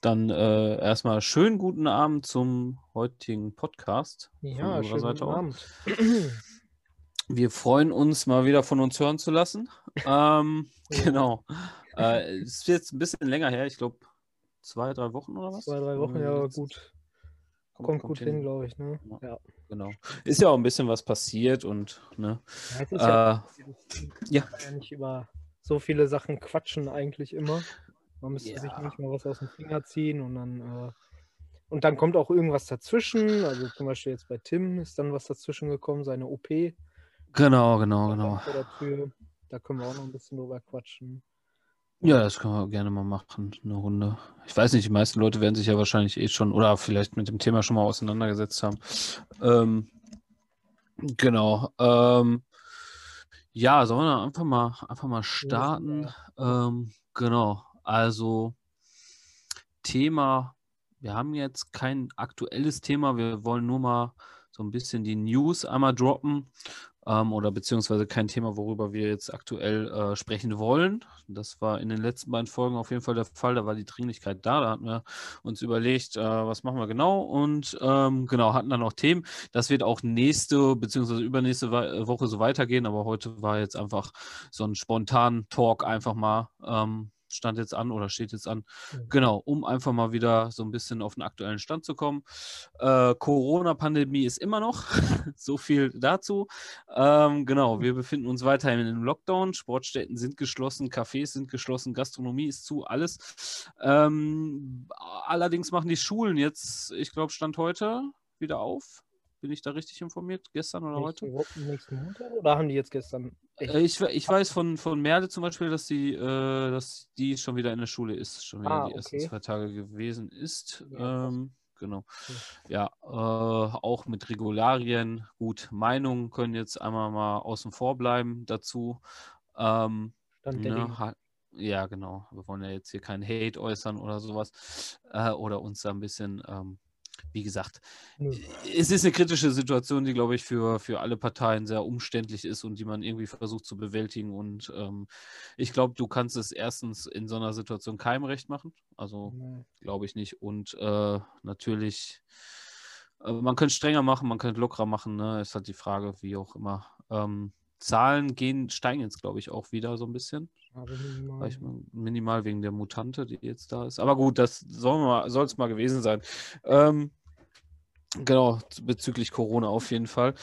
Dann äh, erstmal schönen guten Abend zum heutigen Podcast. Ja, schönen guten Abend. Wir freuen uns, mal wieder von uns hören zu lassen. ähm, genau. Äh, es ist jetzt ein bisschen länger her, ich glaube zwei, drei Wochen oder was? Zwei, drei Wochen, ja, gut. Kommt, kommt, gut hin, hin glaube ich. Ne? Ja, ja, Genau. Ist ja auch ein bisschen was passiert und ne. Ja, ja, äh, ja. ja nicht über so viele Sachen quatschen eigentlich immer. Man müsste ja. sich manchmal was aus dem Finger ziehen und dann, äh, und dann kommt auch irgendwas dazwischen. Also zum Beispiel jetzt bei Tim ist dann was dazwischen gekommen, seine OP. Genau, genau, genau. Da können wir auch noch ein bisschen drüber quatschen. Ja, das können wir gerne mal machen, eine Runde. Ich weiß nicht, die meisten Leute werden sich ja wahrscheinlich eh schon oder vielleicht mit dem Thema schon mal auseinandergesetzt haben. Ähm, genau. Ähm, ja, sollen wir einfach mal einfach mal starten? Ähm, genau. Also Thema, wir haben jetzt kein aktuelles Thema, wir wollen nur mal so ein bisschen die News einmal droppen ähm, oder beziehungsweise kein Thema, worüber wir jetzt aktuell äh, sprechen wollen. Das war in den letzten beiden Folgen auf jeden Fall der Fall, da war die Dringlichkeit da, da hatten wir uns überlegt, äh, was machen wir genau und ähm, genau, hatten dann auch Themen. Das wird auch nächste beziehungsweise übernächste Woche so weitergehen, aber heute war jetzt einfach so ein spontan Talk einfach mal. Ähm, stand jetzt an oder steht jetzt an. Mhm. Genau, um einfach mal wieder so ein bisschen auf den aktuellen Stand zu kommen. Äh, Corona-Pandemie ist immer noch. so viel dazu. Ähm, genau, wir befinden uns weiterhin im Lockdown. Sportstätten sind geschlossen, Cafés sind geschlossen, Gastronomie ist zu, alles. Ähm, allerdings machen die Schulen jetzt, ich glaube, Stand heute wieder auf. Bin ich da richtig informiert? Gestern oder heute? Nächsten Montag oder haben die jetzt gestern? Äh, ich, ich weiß von, von Merle zum Beispiel, dass die, äh, dass die schon wieder in der Schule ist, schon wieder ah, die ersten zwei Tage gewesen ist. Ja, ähm, genau. Ja, äh, auch mit Regularien. Gut, Meinungen können jetzt einmal mal außen vor bleiben dazu. Ähm, ne, ja, genau. Wir wollen ja jetzt hier keinen Hate äußern oder sowas. Äh, oder uns da ein bisschen ähm, wie gesagt, ja. es ist eine kritische Situation, die, glaube ich, für, für alle Parteien sehr umständlich ist und die man irgendwie versucht zu bewältigen. Und ähm, ich glaube, du kannst es erstens in so einer Situation keinem recht machen. Also ja. glaube ich nicht. Und äh, natürlich, äh, man könnte strenger machen, man könnte lockerer machen. Ne? Ist halt die Frage, wie auch immer. Ähm, Zahlen gehen, steigen jetzt, glaube ich, auch wieder so ein bisschen. Minimal. minimal. wegen der Mutante, die jetzt da ist. Aber gut, das soll es mal gewesen sein. Ähm, Genau, bezüglich Corona auf jeden Fall.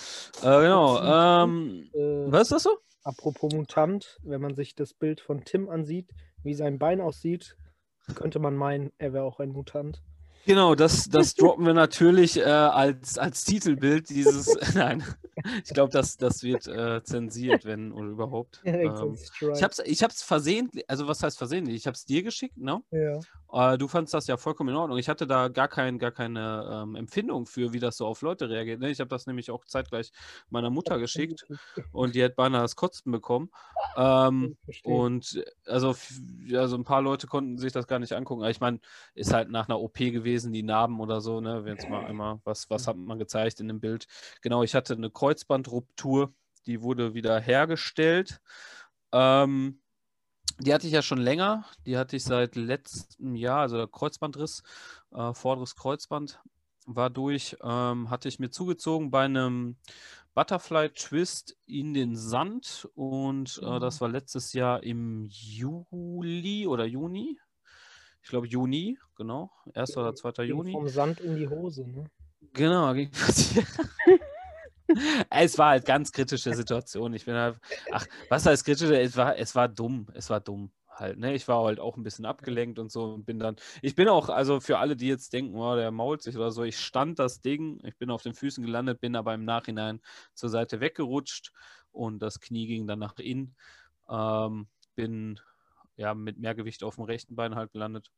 Äh, genau. Ähm, äh, was ist das so? Apropos Mutant, wenn man sich das Bild von Tim ansieht, wie sein Bein aussieht, könnte man meinen, er wäre auch ein Mutant. Genau, das, das droppen wir natürlich äh, als, als Titelbild dieses. Nein, ich glaube, das, das wird äh, zensiert, wenn oder überhaupt. Ähm, ich habe es ich hab's versehentlich, also was heißt versehentlich? Ich habe es dir geschickt, ne? Ja. Äh, du fandest das ja vollkommen in Ordnung. Ich hatte da gar, kein, gar keine ähm, Empfindung für, wie das so auf Leute reagiert. Ne? Ich habe das nämlich auch zeitgleich meiner Mutter geschickt und die hat beinahe das Kotzen bekommen. Ähm, und also, also ein paar Leute konnten sich das gar nicht angucken. Aber ich meine, ist halt nach einer OP gewesen gewesen, die Narben oder so, ne? Jetzt mal einmal, was, was hat man gezeigt in dem Bild? Genau, ich hatte eine Kreuzbandruptur, die wurde wieder hergestellt. Ähm, die hatte ich ja schon länger. Die hatte ich seit letztem Jahr, also der Kreuzbandriss, äh, vorderes Kreuzband war durch, ähm, hatte ich mir zugezogen bei einem Butterfly Twist in den Sand und äh, das mhm. war letztes Jahr im Juli oder Juni ich glaube Juni, genau, 1. oder 2. Juni. Vom Sand in die Hose, ne? Genau, ging es war halt ganz kritische Situation. Ich bin halt, ach, was heißt kritisch? Es war, es war dumm, es war dumm halt, ne? Ich war halt auch ein bisschen abgelenkt und so und bin dann, ich bin auch, also für alle, die jetzt denken, oh, der mault sich oder so, ich stand das Ding, ich bin auf den Füßen gelandet, bin aber im Nachhinein zur Seite weggerutscht und das Knie ging dann nach innen. Ähm, bin ja, mit mehr Gewicht auf dem rechten Bein halt gelandet.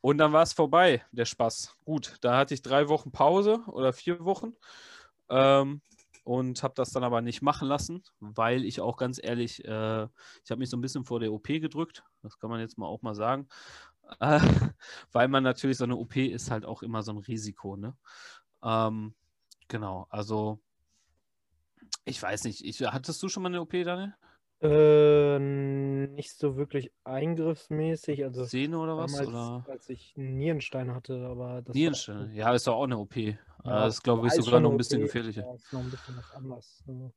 Und dann war es vorbei, der Spaß. Gut, da hatte ich drei Wochen Pause oder vier Wochen ähm, und habe das dann aber nicht machen lassen, weil ich auch ganz ehrlich, äh, ich habe mich so ein bisschen vor der OP gedrückt. Das kann man jetzt mal auch mal sagen. Äh, weil man natürlich so eine OP ist halt auch immer so ein Risiko. Ne? Ähm, genau, also ich weiß nicht. Ich, hattest du schon mal eine OP, Daniel? Äh, nicht so wirklich eingriffsmäßig. Also Szene oder was? damals, Oder? als ich einen Nierenstein hatte, aber das war- Nierenstein. Ja, ist doch auch eine OP. Ja, das ist, glaube ich, ist sogar noch ein bisschen OP, gefährlicher. aber ist noch ein bisschen was anders. Also,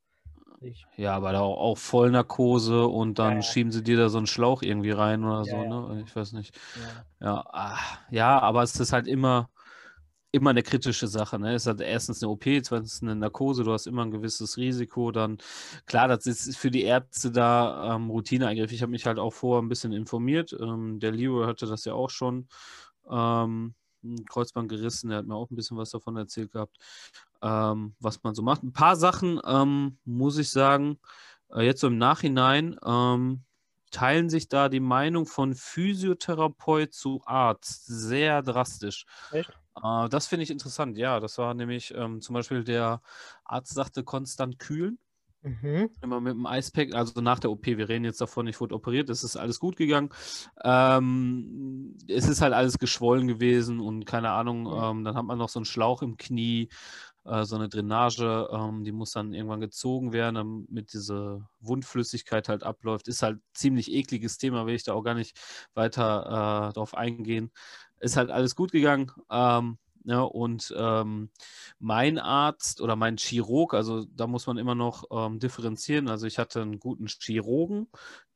Ja, aber da auch, auch Vollnarkose und dann Ja, ja. schieben sie dir da so einen Schlauch irgendwie rein oder Ja, so, ja. ne? Ich weiß nicht. ja. Ja, ah, ja, aber es ist halt immer, immer eine kritische Sache. Ne? Es hat erstens eine OP, zweitens eine Narkose, du hast immer ein gewisses Risiko. Dann, klar, das ist für die Ärzte da ähm, Routineeingriff. Ich habe mich halt auch vorher ein bisschen informiert. Ähm, der Leo hatte das ja auch schon. Ähm, Kreuzband gerissen, der hat mir auch ein bisschen was davon erzählt gehabt, ähm, was man so macht. Ein paar Sachen, ähm, muss ich sagen, äh, jetzt so im Nachhinein, ähm, teilen sich da die Meinung von Physiotherapeut zu Arzt sehr drastisch. Echt? Äh, das finde ich interessant, ja. Das war nämlich ähm, zum Beispiel der Arzt sagte konstant kühlen. Mhm. Immer mit dem Eispack, also nach der OP, wir reden jetzt davon, ich wurde operiert, es ist alles gut gegangen. Ähm, es ist halt alles geschwollen gewesen und keine Ahnung, Ja. ähm, dann hat man noch so einen Schlauch im Knie, äh, so eine Drainage, ähm, die muss dann irgendwann gezogen werden, damit diese Wundflüssigkeit halt abläuft. Ist halt ziemlich ekliges Thema, will ich da auch gar nicht weiter äh, drauf eingehen. Ist halt alles gut gegangen. Ähm, ja, und ähm, mein Arzt oder mein Chirurg, also da muss man immer noch ähm, differenzieren. Also ich hatte einen guten Chirurgen,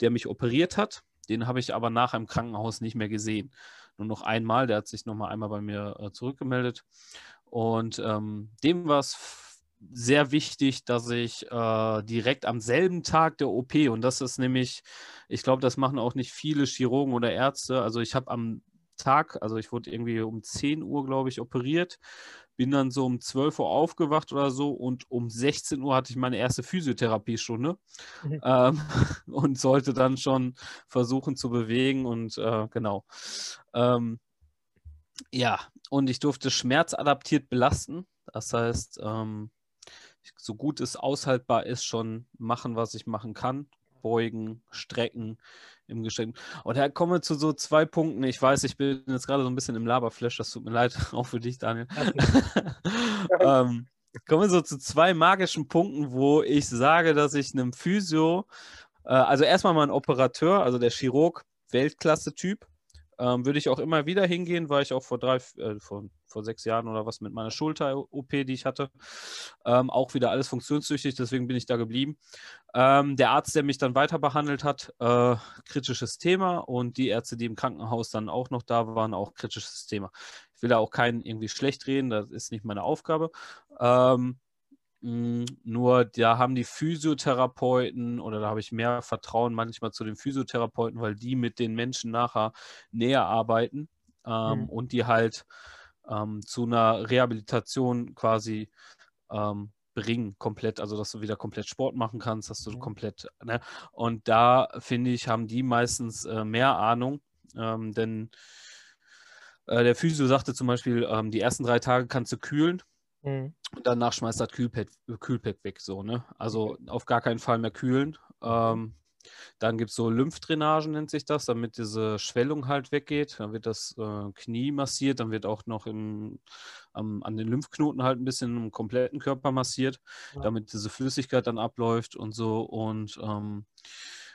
der mich operiert hat. Den habe ich aber nachher im Krankenhaus nicht mehr gesehen. Nur noch einmal, der hat sich noch mal einmal bei mir äh, zurückgemeldet. Und ähm, dem war es sehr wichtig, dass ich äh, direkt am selben Tag der OP, und das ist nämlich, ich glaube, das machen auch nicht viele Chirurgen oder Ärzte. Also ich habe am Tag, also ich wurde irgendwie um 10 Uhr, glaube ich, operiert, bin dann so um 12 Uhr aufgewacht oder so und um 16 Uhr hatte ich meine erste Physiotherapiestunde Mhm. ähm, und sollte dann schon versuchen zu bewegen und äh, genau. Ähm, ja, und ich durfte schmerzadaptiert belasten. Das heißt, ähm, so gut es aushaltbar ist, schon machen, was ich machen kann. Beugen, strecken im Gestreckten. Und da kommen wir zu so zwei Punkten. Ich weiß, ich bin jetzt gerade so ein bisschen im Laberflash, das tut mir leid, auch für dich, Daniel. ähm, kommen wir so zu zwei magischen Punkten, wo ich sage, dass ich einem Physio, äh, also erstmal mal ein Operateur, also der Chirurg, Weltklasse-Typ, ähm, würde ich auch immer wieder hingehen, war ich auch vor drei, äh, vor, vor sechs Jahren oder was mit meiner Schulter-OP, die ich hatte. Ähm, auch wieder alles funktionstüchtig, deswegen bin ich da geblieben. Ähm, der Arzt, der mich dann weiter behandelt hat, äh, kritisches Thema und die Ärzte, die im Krankenhaus dann auch noch da waren, auch kritisches Thema. Ich will da auch keinen irgendwie schlecht reden, das ist nicht meine Aufgabe. Ähm, mh, nur da haben die Physiotherapeuten oder da habe ich mehr Vertrauen manchmal zu den Physiotherapeuten, weil die mit den Menschen nachher näher arbeiten ähm, Mhm. und die halt ähm, zu einer Rehabilitation quasi ähm, bringen, komplett, also dass du wieder komplett Sport machen kannst, dass du Mhm. komplett, ne? Und da finde ich, haben die meistens äh, mehr Ahnung, ähm, denn äh, der Physio sagte zum Beispiel, ähm, die ersten drei Tage kannst du kühlen Mhm. und danach schmeißt das Kühlpad, Kühlpad weg, so, ne? Also auf gar keinen Fall mehr kühlen. Ähm, dann gibt es so Lymphdrainagen, nennt sich das, damit diese Schwellung halt weggeht. Dann wird das äh, Knie massiert, dann wird auch noch im, am, an den Lymphknoten halt ein bisschen im kompletten Körper massiert, Ja. damit diese Flüssigkeit dann abläuft und so. Und ähm, äh,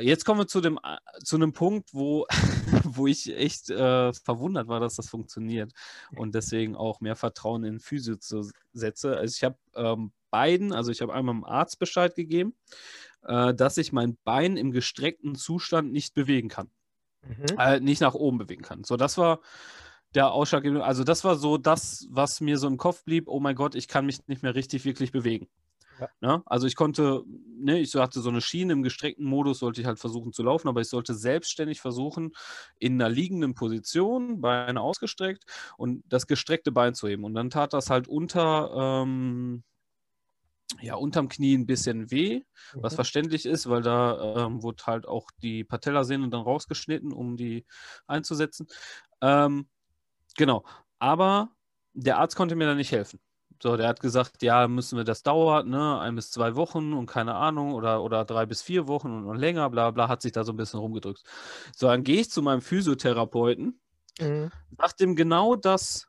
jetzt kommen wir zu dem äh, zu einem Punkt, wo, wo ich echt äh, verwundert war, dass das funktioniert und deswegen auch mehr Vertrauen in Physio zu setze. Also ich habe ähm, beiden, also ich habe einmal dem Arzt Bescheid gegeben, äh, dass ich mein Bein im gestreckten Zustand nicht bewegen kann, Mhm. äh, nicht nach oben bewegen kann. So, das war der Ausschlaggebende, also das war so das, was mir so im Kopf blieb, oh mein Gott, ich kann mich nicht mehr richtig wirklich bewegen. Ja. Ne? Also ich konnte, ne, ich hatte so eine Schiene im gestreckten Modus, sollte ich halt versuchen zu laufen, aber ich sollte selbstständig versuchen, in einer liegenden Position, Beine ausgestreckt und das gestreckte Bein zu heben. Und dann tat das halt unter, ähm, ja, unterm Knie ein bisschen weh, was Mhm. verständlich ist, weil da ähm, wurde halt auch die Patellasehne dann rausgeschnitten, um die einzusetzen. Ähm, genau, aber der Arzt konnte mir da nicht helfen. So, der hat gesagt, ja, müssen wir, das dauert, ne, ein bis zwei Wochen und keine Ahnung, oder, oder drei bis vier Wochen und, und länger, bla bla, hat sich da so ein bisschen rumgedrückt. So, dann gehe ich zu meinem Physiotherapeuten, Mhm. sag dem genau das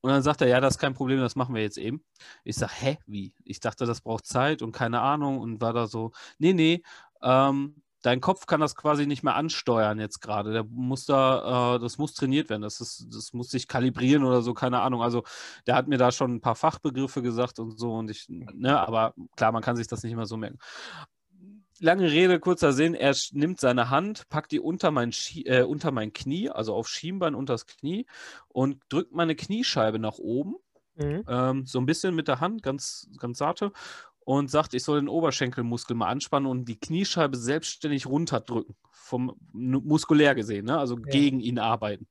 und dann sagt er, ja, das ist kein Problem, das machen wir jetzt eben. Ich sage, hä, wie? Ich dachte, das braucht Zeit und keine Ahnung und war da so, nee, nee, ähm, dein Kopf kann das quasi nicht mehr ansteuern jetzt gerade. Der muss da, äh, das muss trainiert werden. Das, ist, das muss sich kalibrieren oder so, keine Ahnung. Also der hat mir da schon ein paar Fachbegriffe gesagt und so und ich, ne, aber klar, man kann sich das nicht immer so merken. Lange Rede, kurzer Sinn, er nimmt seine Hand, packt die unter mein, Schie äh, unter mein Knie, also auf Schienbein unter das Knie und drückt meine Kniescheibe nach oben. Mhm. Ähm, so ein bisschen mit der Hand, ganz, ganz sarte und sagt, ich soll den Oberschenkelmuskel mal anspannen und die Kniescheibe selbstständig runterdrücken, vom muskulär gesehen, ne? also ja. gegen ihn arbeiten.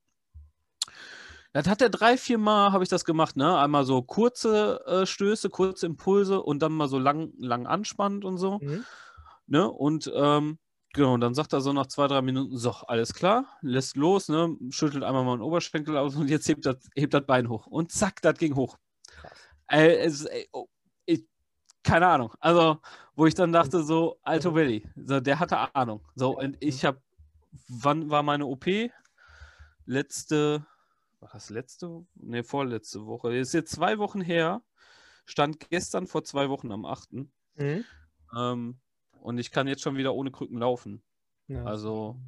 Das hat er drei, vier Mal, habe ich das gemacht, ne? Einmal so kurze äh, Stöße, kurze Impulse und dann mal so lang, lang anspannt und so. Mhm. Ne? Und ähm, genau, und dann sagt er so nach zwei, drei Minuten, so, alles klar, lässt los, ne? Schüttelt einmal mal den Oberschenkel aus und jetzt hebt das, hebt das Bein hoch. Und zack, das ging hoch. Äh, es, äh, oh, keine Ahnung. Also, wo ich dann dachte, so, Alto Willi, so, der hatte Ahnung. So, und ich habe, wann war meine OP? Letzte, war das letzte? Ne, vorletzte Woche. Ist jetzt zwei Wochen her. Stand gestern vor zwei Wochen am 8. Mhm. Ähm, und ich kann jetzt schon wieder ohne Krücken laufen. Ja. Also,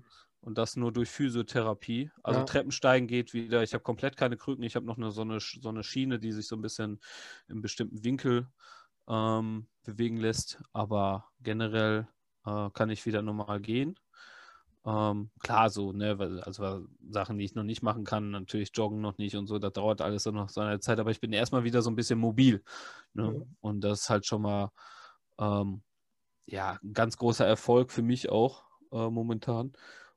und das nur durch Physiotherapie. Also ja. Treppensteigen geht wieder. Ich habe komplett keine Krücken. Ich habe noch eine so, eine so eine Schiene, die sich so ein bisschen im bestimmten Winkel ähm, bewegen lässt. Aber generell äh, kann ich wieder normal gehen. Ähm, klar, so, ne, also Sachen, die ich noch nicht machen kann, natürlich joggen noch nicht und so, das dauert alles noch seine Zeit, aber ich bin erstmal wieder so ein bisschen mobil. Ne? Mhm. Und das ist halt schon mal ähm, ja, ein ganz großer Erfolg für mich auch äh, momentan.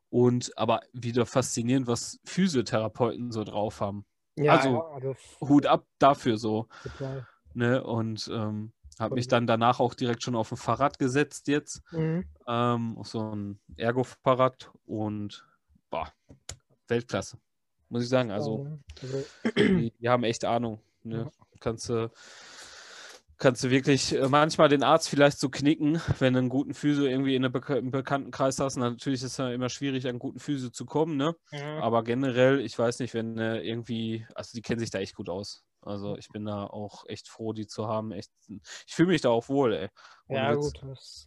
Und aber wieder faszinierend, was Physiotherapeuten so drauf haben. Ja, also, also Hut ab dafür so. Total. Ne? Und ähm, habe mich dann danach auch direkt schon auf ein Fahrrad gesetzt jetzt. Mhm. Ähm, auf so ein Ergo-Fahrrad und boah, Weltklasse. Muss ich sagen. Also, also die, die, haben echt Ahnung. Ne? Ja. Kannst du kannst du wirklich äh, manchmal den Arzt vielleicht so knicken, wenn du einen guten Physio irgendwie in einem Be Bekanntenkreis hast. natürlich ist es ja immer schwierig, an guten Physio zu kommen, ne? Mhm. Aber generell, ich weiß nicht, wenn irgendwie, also die kennen sich da echt gut aus. Also ich bin da auch echt froh, die zu haben. Echt, ich fühle mich da auch wohl, ey. Und ja, gut.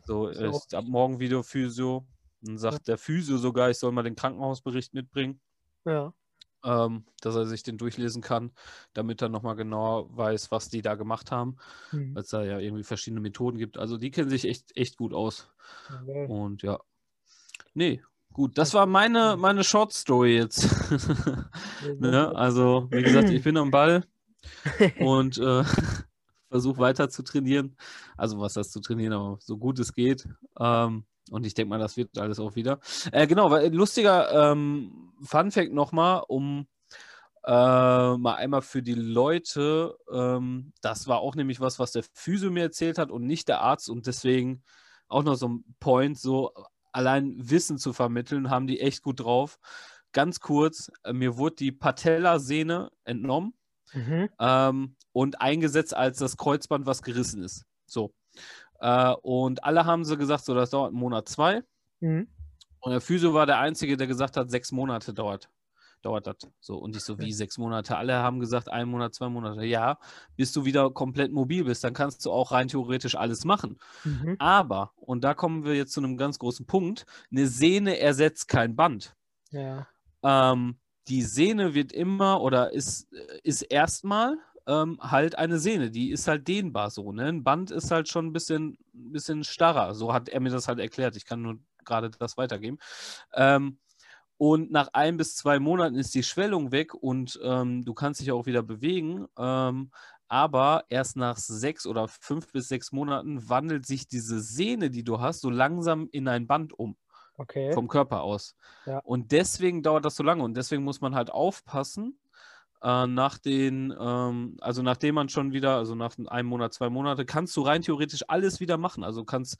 So, ist ab morgen Video Physio. Dann sagt ja. der Physio sogar, ich soll mal den Krankenhausbericht mitbringen. Ja ähm, dass er sich den durchlesen kann, damit er nochmal genau weiß, was die da gemacht haben, mhm. weil es da ja irgendwie verschiedene Methoden gibt. Also die kennen sich echt, echt gut aus. Okay. Und ja. Nee, gut, das war meine, meine Short Story jetzt. ne? Also, wie gesagt, ich bin am Ball und äh, versuche weiter zu trainieren. Also, was das zu trainieren, aber so gut es geht. Ähm, und ich denke mal, das wird alles auch wieder. Äh, genau, weil lustiger ähm, Fun Fact nochmal, um äh, mal einmal für die Leute, ähm, das war auch nämlich was, was der Physio mir erzählt hat und nicht der Arzt und deswegen auch noch so ein Point, so allein Wissen zu vermitteln, haben die echt gut drauf. Ganz kurz, äh, mir wurde die Patellasehne entnommen mhm. ähm, und eingesetzt, als das Kreuzband, was gerissen ist. So. Äh, und alle haben sie gesagt, so, das dauert einen Monat, zwei. Mhm. Und der Physio war der Einzige, der gesagt hat, sechs Monate dauert, dauert das. So, und ich so, wie sechs Monate? Alle haben gesagt, ein Monat, zwei Monate. Ja, bis du wieder komplett mobil bist, dann kannst du auch rein theoretisch alles machen. Mhm. Aber, und da kommen wir jetzt zu einem ganz großen Punkt, eine Sehne ersetzt kein Band. Ja. Ähm, die Sehne wird immer oder ist, ist erstmal ähm, halt eine Sehne, die ist halt dehnbar so. Ne? Ein Band ist halt schon ein bisschen, bisschen starrer. So hat er mir das halt erklärt. Ich kann nur gerade das weitergeben. Ähm, und nach ein bis zwei Monaten ist die Schwellung weg und ähm, du kannst dich auch wieder bewegen. Ähm, aber erst nach sechs oder fünf bis sechs Monaten wandelt sich diese Sehne, die du hast, so langsam in ein Band um. Okay. Vom Körper aus. Ja. Und deswegen dauert das so lange. Und deswegen muss man halt aufpassen, äh, nach den, ähm, also nachdem man schon wieder, also nach einem Monat, zwei Monate, kannst du rein theoretisch alles wieder machen. Also kannst,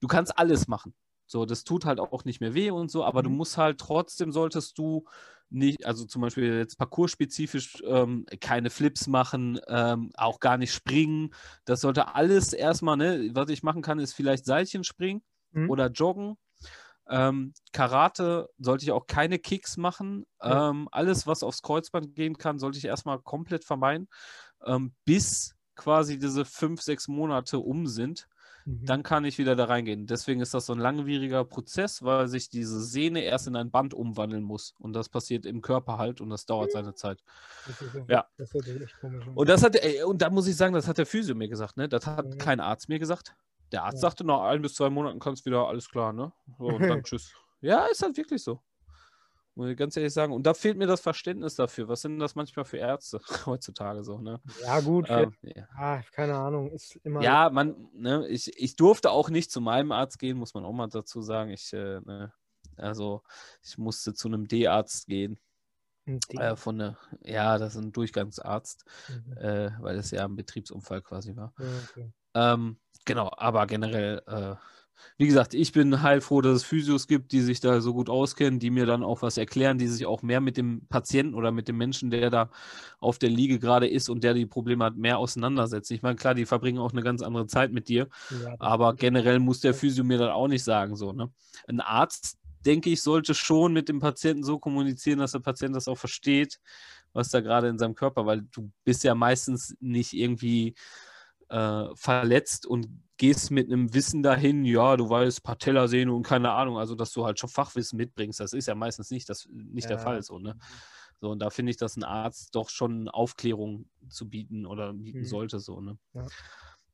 du kannst alles machen. So, das tut halt auch nicht mehr weh und so, aber mhm. du musst halt trotzdem solltest du nicht, also zum Beispiel jetzt parcoursspezifisch ähm, keine Flips machen, ähm, auch gar nicht springen. Das sollte alles erstmal, ne, was ich machen kann, ist vielleicht Seilchen springen mhm. oder joggen ähm, Karate sollte ich auch keine Kicks machen. Ja. Ähm, alles, was aufs Kreuzband gehen kann, sollte ich erstmal komplett vermeiden, ähm, bis quasi diese fünf, sechs Monate um sind. mhm. dann kann ich wieder da reingehen. Deswegen ist das so ein langwieriger Prozess, weil sich diese Sehne erst in ein Band umwandeln muss. Und das passiert im Körper halt und das dauert seine Zeit. Ja. Das echt komisch. Und das hat, ey, und da muss ich sagen, das hat der Physio mir gesagt, ne? Das hat mhm. kein Arzt mir gesagt. Der Arzt ja. sagte, nach ein bis zwei Monaten kannst du wieder alles klar, ne? So, und dann tschüss. Ja, ist halt wirklich so. Muss ich ganz ehrlich sagen. Und da fehlt mir das Verständnis dafür. Was sind das manchmal für Ärzte heutzutage so, ne? Ja, gut. Ähm, ja. Ah, keine Ahnung. Ist immer. Ja, man, ne, ich, ich durfte auch nicht zu meinem Arzt gehen, muss man auch mal dazu sagen. Ich, äh, ne, also, ich musste zu einem D-Arzt gehen. Äh, von der, ja, das ist ein Durchgangsarzt, mhm. äh, weil das ja ein Betriebsunfall quasi war. Okay. Ähm, genau, aber generell äh, wie gesagt, ich bin heilfroh, dass es Physios gibt, die sich da so gut auskennen, die mir dann auch was erklären, die sich auch mehr mit dem Patienten oder mit dem Menschen, der da auf der Liege gerade ist und der die Probleme hat, mehr auseinandersetzen. Ich meine, klar, die verbringen auch eine ganz andere Zeit mit dir, ja, aber generell muss der Physio mir dann auch nicht sagen, so, ne? Ein Arzt, denke ich, sollte schon mit dem Patienten so kommunizieren, dass der Patient das auch versteht, was da gerade in seinem Körper, weil du bist ja meistens nicht irgendwie äh, verletzt und gehst mit einem Wissen dahin, ja, du weißt Patellasehne und keine Ahnung, also dass du halt schon Fachwissen mitbringst, das ist ja meistens nicht, das, nicht ja. der Fall so, ne? So, und da finde ich, dass ein Arzt doch schon Aufklärung zu bieten oder bieten mhm. sollte, so, ne? Ja.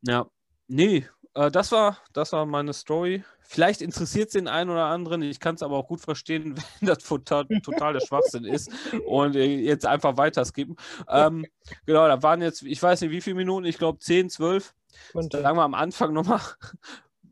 ja. Nee, äh, das, war, das war meine Story. Vielleicht interessiert es den einen oder anderen. Ich kann es aber auch gut verstehen, wenn das total, total der Schwachsinn ist und jetzt einfach weiter skippen. Ähm, genau, da waren jetzt, ich weiß nicht wie viele Minuten, ich glaube 10, 12. Und sagen wir am Anfang nochmal,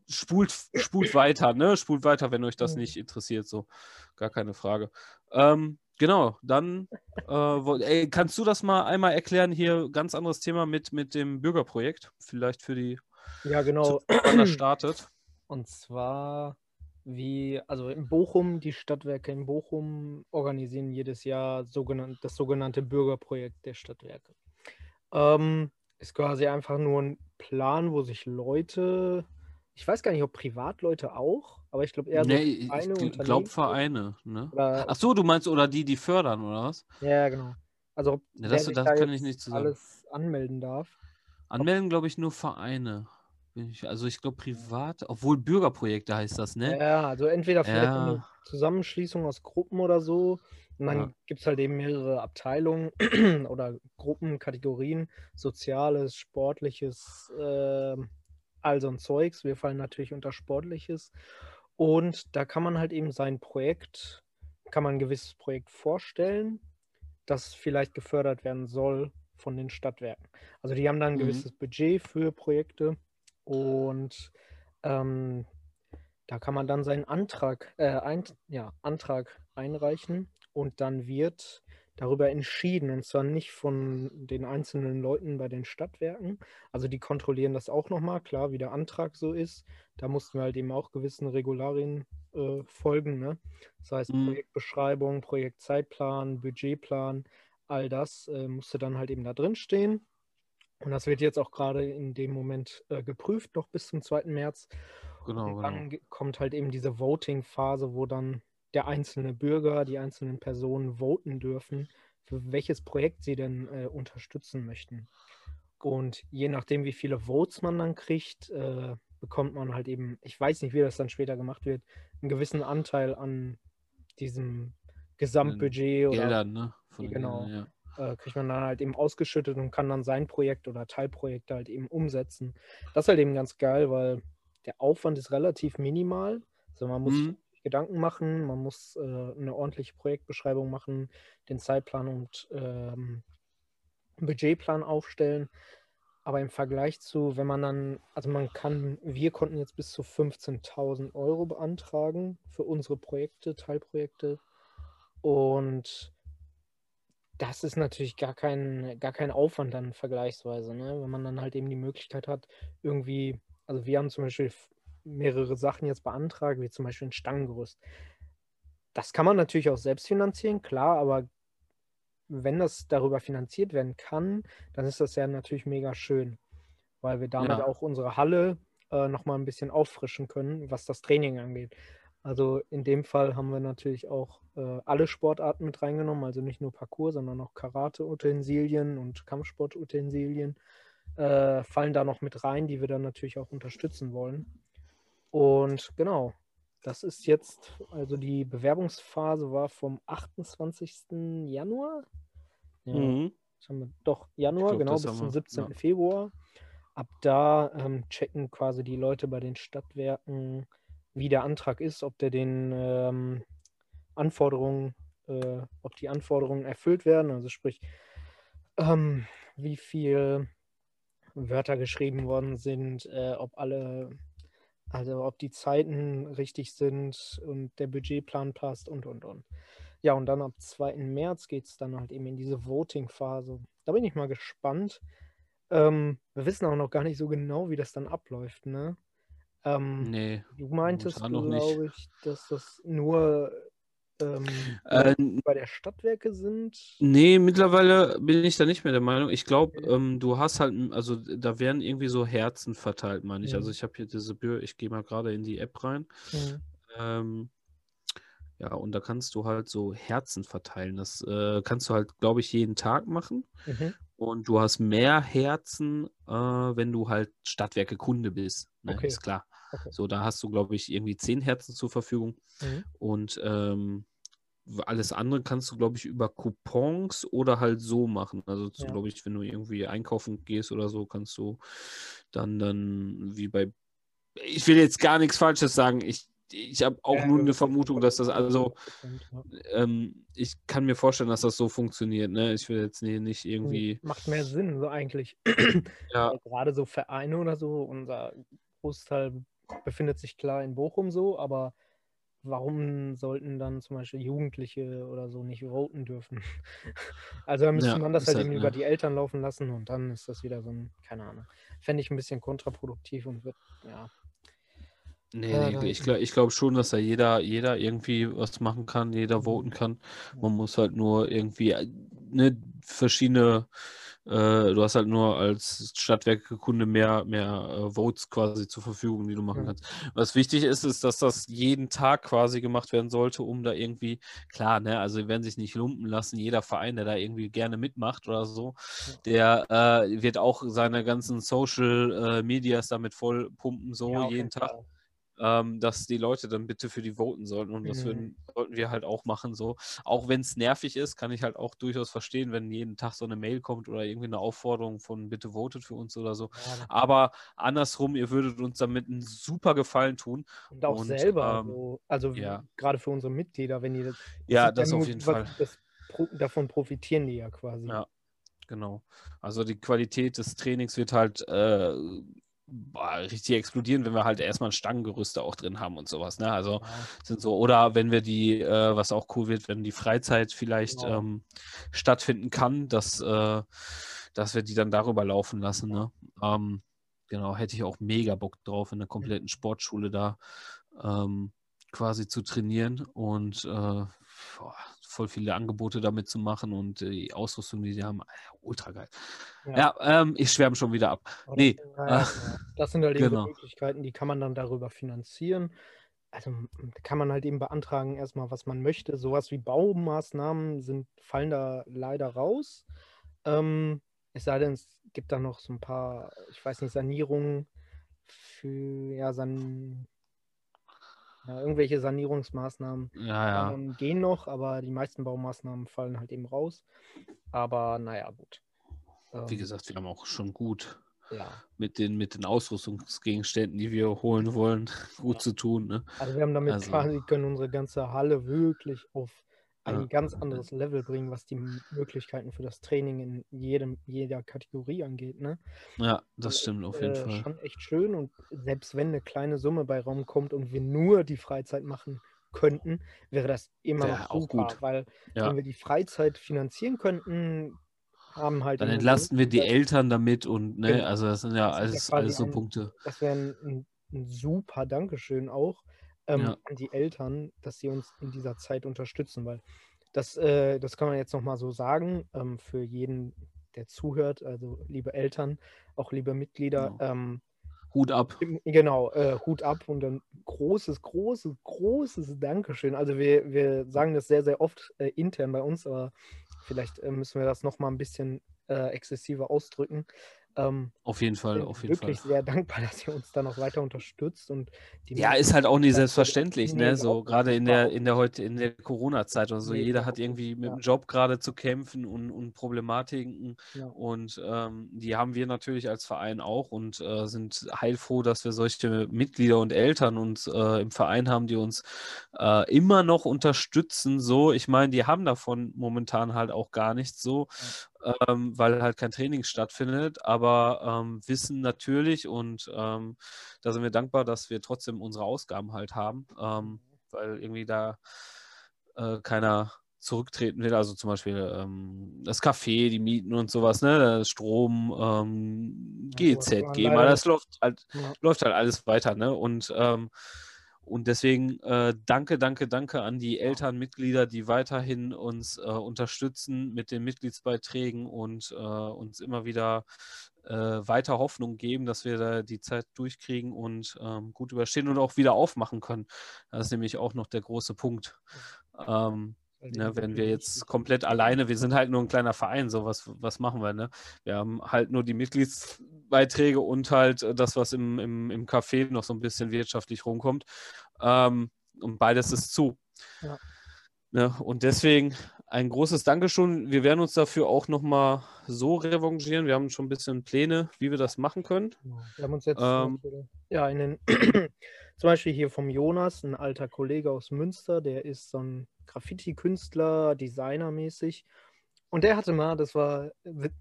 spult, spult weiter, ne? Spult weiter, wenn euch das nicht interessiert, so. Gar keine Frage. Ähm, Genau, dann äh, ey, kannst du das mal einmal erklären hier, ganz anderes Thema mit, mit dem Bürgerprojekt, vielleicht für die ja, genau. Wann das startet. Und zwar wie, also in Bochum, die Stadtwerke in Bochum organisieren jedes Jahr sogenannt, das sogenannte Bürgerprojekt der Stadtwerke. Ähm, ist quasi einfach nur ein Plan, wo sich Leute, ich weiß gar nicht, ob Privatleute auch, aber ich glaube eher so nee, Vereine. Ich glaube Vereine. Ne? Ach so, du meinst oder die, die fördern, oder was? Ja, genau. Also ob ja, das, das da kann ich nicht zusammen. alles anmelden darf. Anmelden, glaube ich, nur Vereine. Also ich glaube privat, obwohl Bürgerprojekte heißt das, ne? Ja, also entweder vielleicht ja. eine Zusammenschließung aus Gruppen oder so. Und dann ja. gibt es halt eben mehrere Abteilungen oder Gruppen, Kategorien, Soziales, Sportliches, äh, all so ein Zeugs. Wir fallen natürlich unter Sportliches. Und da kann man halt eben sein Projekt, kann man ein gewisses Projekt vorstellen, das vielleicht gefördert werden soll von den Stadtwerken. Also die haben dann ein mhm. gewisses Budget für Projekte und ähm, da kann man dann seinen Antrag, äh, ein, ja, Antrag einreichen und dann wird darüber entschieden und zwar nicht von den einzelnen Leuten bei den Stadtwerken. Also die kontrollieren das auch nochmal, klar, wie der Antrag so ist. Da mussten wir halt eben auch gewissen Regularien äh, folgen. Ne? Das heißt mhm. Projektbeschreibung, Projektzeitplan, Budgetplan, all das äh, musste dann halt eben da drin stehen. Und das wird jetzt auch gerade in dem Moment äh, geprüft, noch bis zum 2. März. Genau, und dann genau. kommt halt eben diese Voting-Phase, wo dann der einzelne Bürger, die einzelnen Personen voten dürfen, für welches Projekt sie denn äh, unterstützen möchten. Und je nachdem, wie viele Votes man dann kriegt, äh, bekommt man halt eben, ich weiß nicht, wie das dann später gemacht wird, einen gewissen Anteil an diesem Gesamtbudget oder Geldern, ne? Von genau. Geldern, ja äh, kriegt man dann halt eben ausgeschüttet und kann dann sein Projekt oder Teilprojekte halt eben umsetzen. Das ist halt eben ganz geil, weil der Aufwand ist relativ minimal. Also man muss mhm. Gedanken machen, man muss äh, eine ordentliche Projektbeschreibung machen, den Zeitplan und ähm, Budgetplan aufstellen. Aber im Vergleich zu, wenn man dann, also man kann, wir konnten jetzt bis zu 15.000 Euro beantragen für unsere Projekte, Teilprojekte. Und das ist natürlich gar kein, gar kein Aufwand dann vergleichsweise, ne? wenn man dann halt eben die Möglichkeit hat, irgendwie, also wir haben zum Beispiel mehrere Sachen jetzt beantragt, wie zum Beispiel ein Stangengerüst. Das kann man natürlich auch selbst finanzieren, klar, aber wenn das darüber finanziert werden kann, dann ist das ja natürlich mega schön, weil wir damit ja. auch unsere Halle äh, nochmal ein bisschen auffrischen können, was das Training angeht. Also in dem Fall haben wir natürlich auch äh, alle Sportarten mit reingenommen, also nicht nur Parcours, sondern auch Karate-Utensilien und Kampfsport-Utensilien. äh, fallen da noch mit rein, die wir dann natürlich auch unterstützen wollen. Und genau, das ist jetzt, also die Bewerbungsphase war vom 28. Januar. Ja, Mhm. wir? Doch, Januar, glaub, genau, bis zum wir, 17. ja. Februar. Ab da ähm, checken quasi die Leute bei den Stadtwerken, wie der Antrag ist, ob der den ähm, Anforderungen, äh, ob die Anforderungen erfüllt werden. Also sprich, ähm, wie viel Wörter geschrieben worden sind, äh, ob alle, also ob die Zeiten richtig sind und der Budgetplan passt und und und. Ja, und dann ab 2. März geht es dann halt eben in diese Voting-Phase. Da bin ich mal gespannt. Ähm, wir wissen auch noch gar nicht so genau, wie das dann abläuft, ne? Ähm, Nee. du meintest, glaube ich, dass das nur ähm, Äh, bei der Stadtwerke sind. Nee, mittlerweile bin ich da nicht mehr der Meinung. Ich glaube, ähm, du hast halt, also da werden irgendwie so Herzen verteilt, meine ich. Mhm. Also ich habe hier diese Bür, ich gehe mal gerade in die App rein. Mhm. Ähm, ja, und da kannst du halt so Herzen verteilen. Das äh, kannst du halt, glaube ich, jeden Tag machen. Mhm. Und du hast mehr Herzen, äh, wenn du halt Stadtwerke Kunde bist. Ne? Okay. Ist klar. Okay. So, da hast du, glaube ich, irgendwie zehn Herzen zur Verfügung. Mhm. Und ähm, alles andere kannst du, glaube ich, über Coupons oder halt so machen. Also, so, Ja. glaube ich, wenn du irgendwie einkaufen gehst oder so, kannst du dann, dann wie bei. Ich will jetzt gar nichts Falsches sagen. Ich, ich habe auch Ja, nur eine Vermutung, dass das also. 100%, ja. Ähm, ich kann mir vorstellen, dass das so funktioniert. Ne? Ich will jetzt nicht irgendwie. Macht mehr Sinn, so eigentlich. Ja, Gerade so Vereine oder so, unser Großteil befindet sich klar in Bochum so, aber warum sollten dann zum Beispiel Jugendliche oder so nicht voten dürfen? Also da müsste Ja, man das halt halt, eben ne. über die Eltern laufen lassen und dann ist das wieder so ein, keine Ahnung. Fände ich ein bisschen kontraproduktiv und wird, ja. Nee, Ja, nee, da- ich glaube ich glaub schon, dass da jeder, jeder irgendwie was machen kann, jeder voten kann. Man muss halt nur irgendwie äh, ne, verschiedene, äh, du hast halt nur als Stadtwerke-Kunde mehr, mehr äh, Votes quasi zur Verfügung, die du machen kannst. Was wichtig ist, ist, dass das jeden Tag quasi gemacht werden sollte, um da irgendwie, klar, ne, also die werden sich nicht lumpen lassen, jeder Verein, der da irgendwie gerne mitmacht oder so, der äh, wird auch seine ganzen Social äh, Medias damit voll pumpen, so Ja, jeden Tag Fall. Ähm, dass die Leute dann bitte für die voten sollten. Und das Mhm. würden, sollten wir halt auch machen. So. Auch wenn es nervig ist, kann ich halt auch durchaus verstehen, wenn jeden Tag so eine Mail kommt oder irgendwie eine Aufforderung von bitte votet für uns oder so. Ja, Aber andersrum, ihr würdet uns damit einen super Gefallen tun. und auch und, selber, ähm, so, also ja. gerade für unsere Mitglieder, wenn die das, Ja, das auf jeden Fall. Das, davon profitieren die ja quasi. Ja. Genau. Also die Qualität des Trainings wird halt äh, boah, richtig explodieren, wenn wir halt erstmal ein Stangengerüste auch drin haben und sowas. Ne? Also Ja. sind so, oder wenn wir die, äh, was auch cool wird, wenn die Freizeit vielleicht Genau. ähm, stattfinden kann, dass, äh, dass wir die dann darüber laufen lassen. Ne? Ähm, genau, hätte ich auch mega Bock drauf, in der kompletten Sportschule da ähm, quasi zu trainieren und äh, boah, voll viele Angebote damit zu machen und die Ausrüstung, die sie haben, äh, ultra geil. Ja. Ja, ähm, ich schwärme schon wieder ab. Aber Nee, Das, äh, sind halt eben genau. Möglichkeiten, die kann man dann darüber finanzieren. Also kann man halt eben beantragen, erstmal, was man möchte. Sowas wie Baumaßnahmen sind, fallen da leider raus. Ähm, es sei denn, es gibt da noch so ein paar, ich weiß nicht, Sanierungen für, ja, san, ja, irgendwelche Sanierungsmaßnahmen Ja, ähm, gehen noch, aber die meisten Baumaßnahmen fallen halt eben raus. Aber naja, gut. Wie Ähm, gesagt, wir haben auch schon gut mit den, mit den Ausrüstungsgegenständen, die wir holen wollen, gut zu tun. Ne? Also wir haben damit Also- quasi, können unsere ganze Halle wirklich auf ein Ja. ganz anderes Level bringen, was die Möglichkeiten für das Training in jedem, jeder Kategorie angeht. Ne? Ja, das stimmt auf jeden äh, Fall. Schon echt schön und selbst wenn eine kleine Summe bei Raum kommt und wir nur die Freizeit machen könnten, wäre das immer Wäre noch auch super, gut. weil Ja. wenn wir die Freizeit finanzieren könnten, haben halt Dann entlasten wir die Eltern damit und ne, Genau. also das sind ja Das ist ja alles, alles so ein- Punkte. das wäre ein, ein super Dankeschön auch ähm, Ja. an die Eltern, dass sie uns in dieser Zeit unterstützen, weil das, äh, das kann man jetzt nochmal so sagen, ähm, für jeden, der zuhört, also liebe Eltern, auch liebe Mitglieder, Genau. ähm, Hut ab. genau, äh, Hut ab und ein großes, großes, großes Dankeschön. Also wir, wir sagen das sehr, sehr oft äh, intern bei uns, aber vielleicht äh, müssen wir das nochmal ein bisschen äh, exzessiver ausdrücken. Ähm, auf jeden Fall, auf jeden wirklich Fall. sehr dankbar, dass ihr uns da noch weiter unterstützt und ja, ist halt auch nicht selbstverständlich, ne? So gerade in der in der heute in der Corona-Zeit und so. Nee, Jeder hat irgendwie mit ja. dem Job gerade zu kämpfen und, und Problematiken ja. und ähm, die haben wir natürlich als Verein auch und äh, sind heilfroh, dass wir solche Mitglieder und Eltern uns äh, im Verein haben, die uns äh, immer noch unterstützen. So, ich meine, die haben davon momentan halt auch gar nichts so. Ähm, weil halt kein Training stattfindet, aber ähm, wissen natürlich und ähm, da sind wir dankbar, dass wir trotzdem unsere Ausgaben halt haben, ähm, mhm. weil irgendwie da äh, keiner zurücktreten will, also zum Beispiel ähm, das Café, die Mieten und sowas, ne, Strom, ähm, GEZ, GEMA, das läuft halt, ja. läuft halt alles weiter, ne, und ähm, und deswegen äh, danke, danke, danke an die Elternmitglieder, die weiterhin uns äh, unterstützen mit den Mitgliedsbeiträgen und äh, uns immer wieder äh, weiter Hoffnung geben, dass wir da die Zeit durchkriegen und ähm, gut überstehen und auch wieder aufmachen können. Das ist nämlich auch noch der große Punkt. Ähm, Ne, wenn wir jetzt komplett alleine, wir sind halt nur ein kleiner Verein, so was, was machen wir, ne? Wir haben halt nur die Mitgliedsbeiträge und halt das, was im, im, im Café noch so ein bisschen wirtschaftlich rumkommt. Ähm, und beides ist zu. Ja. Ne? Und deswegen ein großes Dankeschön. Wir werden uns dafür auch nochmal so revanchieren. Wir haben schon ein bisschen Pläne, wie wir das machen können. Genau. Wir haben uns jetzt ähm, ja, in den, zum Beispiel hier vom Jonas, ein alter Kollege aus Münster, der ist so ein Graffiti-Künstler, Designer-mäßig. Und der hatte mal, das war,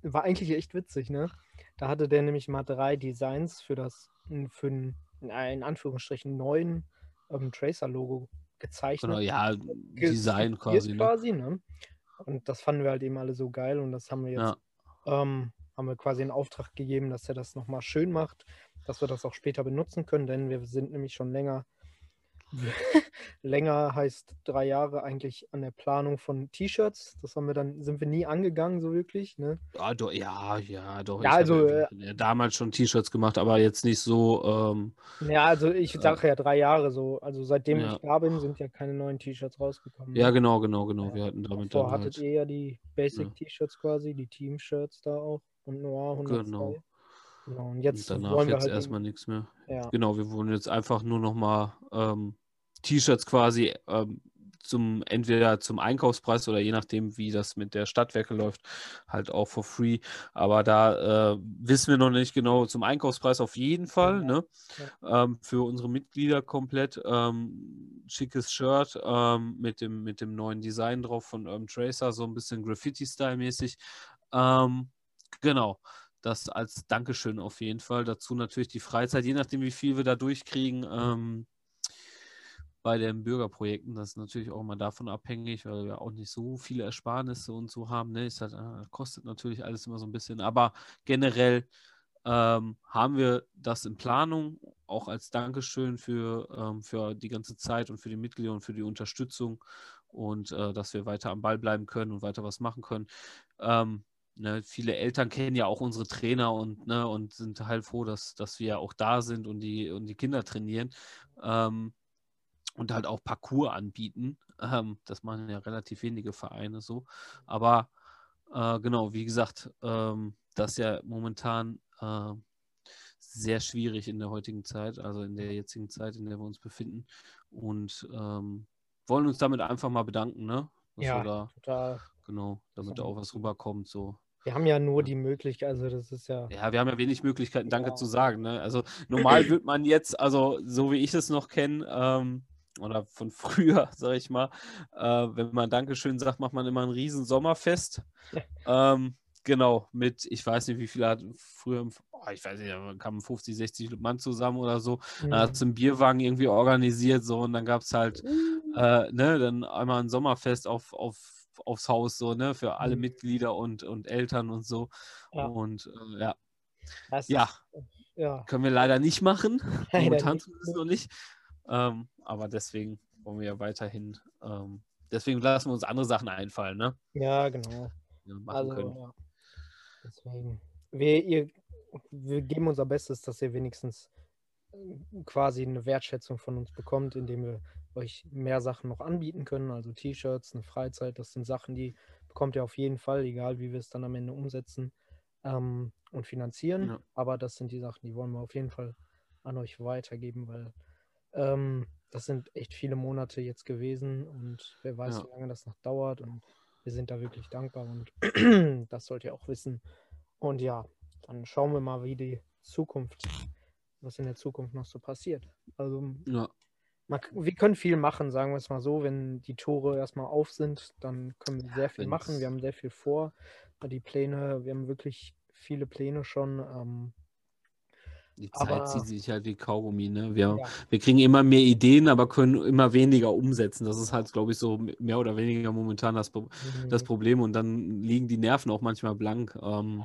war eigentlich echt witzig, ne? Da hatte der nämlich mal drei Designs für das, für einen, in Anführungsstrichen, neuen ähm, Tracer-Logo gezeichnet. Genau, ja, Design quasi. Ne? quasi ne? Und das fanden wir halt eben alle so geil und das haben wir jetzt, ja. ähm, haben wir quasi in Auftrag gegeben, dass er das nochmal schön macht, dass wir das auch später benutzen können, denn wir sind nämlich schon länger länger heißt drei Jahre eigentlich an der Planung von T-Shirts. Das haben wir dann, sind wir nie angegangen, so wirklich. Ne? Ja, doch, ja, ja, doch. Ja, also ja äh, damals schon T-Shirts gemacht, aber jetzt nicht so. Ähm, ja, also ich äh, sage ja drei Jahre so. Also seitdem ja. ich da bin, sind ja keine neuen T-Shirts rausgekommen. Ja, genau, genau, genau. Wir hatten damit Davor hattet halt, ihr ja die Basic-T-Shirts quasi, die Team-Shirts da auch und Noir 102. Genau. Genau, und jetzt und danach wollen wir jetzt halt erstmal nichts mehr. Ja. Genau, wir wollen jetzt einfach nur noch mal ähm, T-Shirts quasi ähm, zum entweder zum Einkaufspreis oder je nachdem, wie das mit der Stadtwerke läuft, halt auch for free. Aber da äh, wissen wir noch nicht genau zum Einkaufspreis auf jeden Fall. Ja. Ne? Ja. Ähm, für unsere Mitglieder komplett ähm, schickes Shirt ähm, mit, dem, mit dem neuen Design drauf von Urban Tracer, so ein bisschen Graffiti-Style-mäßig. Ähm, genau das als Dankeschön auf jeden Fall. Dazu natürlich die Freizeit, je nachdem, wie viel wir da durchkriegen. Ähm, bei den Bürgerprojekten. Das ist natürlich auch immer davon abhängig, weil wir auch nicht so viele Ersparnisse und so haben. Ne? Halt, äh, kostet natürlich alles immer so ein bisschen. Aber generell ähm, haben wir das in Planung, auch als Dankeschön für, ähm, für die ganze Zeit und für die Mitglieder und für die Unterstützung und äh, dass wir weiter am Ball bleiben können und weiter was machen können. Ähm, ne, viele Eltern kennen ja auch unsere Trainer und, ne, und sind halt froh, dass, dass wir auch da sind und die, und die Kinder trainieren. Ähm, und halt auch Parcours anbieten. Ähm, das machen ja relativ wenige Vereine so. Aber äh, genau, wie gesagt, ähm, das ist ja momentan äh, sehr schwierig in der heutigen Zeit, also in der jetzigen Zeit, in der wir uns befinden. Und ähm, wollen uns damit einfach mal bedanken, ne? Dass ja, da, total. Genau, damit da auch was rüberkommt. So. Wir haben ja nur die Möglichkeit, also das ist ja. Ja, wir haben ja wenig Möglichkeiten, Danke ja. zu sagen. Ne? Also normal wird man jetzt, also so wie ich es noch kenne, ähm, oder von früher, sag ich mal, äh, wenn man Dankeschön sagt, macht man immer ein riesen Sommerfest. ähm, genau, mit, ich weiß nicht, wie viele hat früher, oh, ich weiß nicht, da kamen 50, 60 Mann zusammen oder so. Mhm. Dann hat es einen Bierwagen irgendwie organisiert, so, und dann gab es halt, äh, ne, dann einmal ein Sommerfest auf, auf aufs Haus, so, ne, für alle mhm. Mitglieder und, und Eltern und so. Ja. Und äh, ja. ja. ja. Können wir leider nicht machen. Momentan tun wir es noch nicht. Ähm, aber deswegen wollen wir ja weiterhin, ähm, deswegen lassen wir uns andere Sachen einfallen, ne? Ja, genau. Also, ja. Deswegen. Wir, ihr, wir geben unser Bestes, dass ihr wenigstens äh, quasi eine Wertschätzung von uns bekommt, indem wir euch mehr Sachen noch anbieten können, also T-Shirts, eine Freizeit, das sind Sachen, die bekommt ihr auf jeden Fall, egal wie wir es dann am Ende umsetzen. ähm, und finanzieren. Ja. Aber das sind die Sachen, die wollen wir auf jeden Fall an euch weitergeben, weil ähm, das sind echt viele Monate jetzt gewesen und wer weiß, ja. wie lange das noch dauert. Und wir sind da wirklich dankbar und das sollt ihr auch wissen. Und ja, dann schauen wir mal, wie die Zukunft, was in der Zukunft noch so passiert. Also ja. man, wir können viel machen, sagen wir es mal so. Wenn die Tore erstmal auf sind, dann können wir sehr viel Wenn's... machen. Wir haben sehr viel vor. Die Pläne, wir haben wirklich viele Pläne schon. Ähm, die Zeit aber, zieht sich halt wie Kaugummi, ne? Wir, ja. wir kriegen immer mehr Ideen, aber können immer weniger umsetzen. Das ist halt, glaube ich, so mehr oder weniger momentan das, mhm. das Problem. Und dann liegen die Nerven auch manchmal blank. Ähm,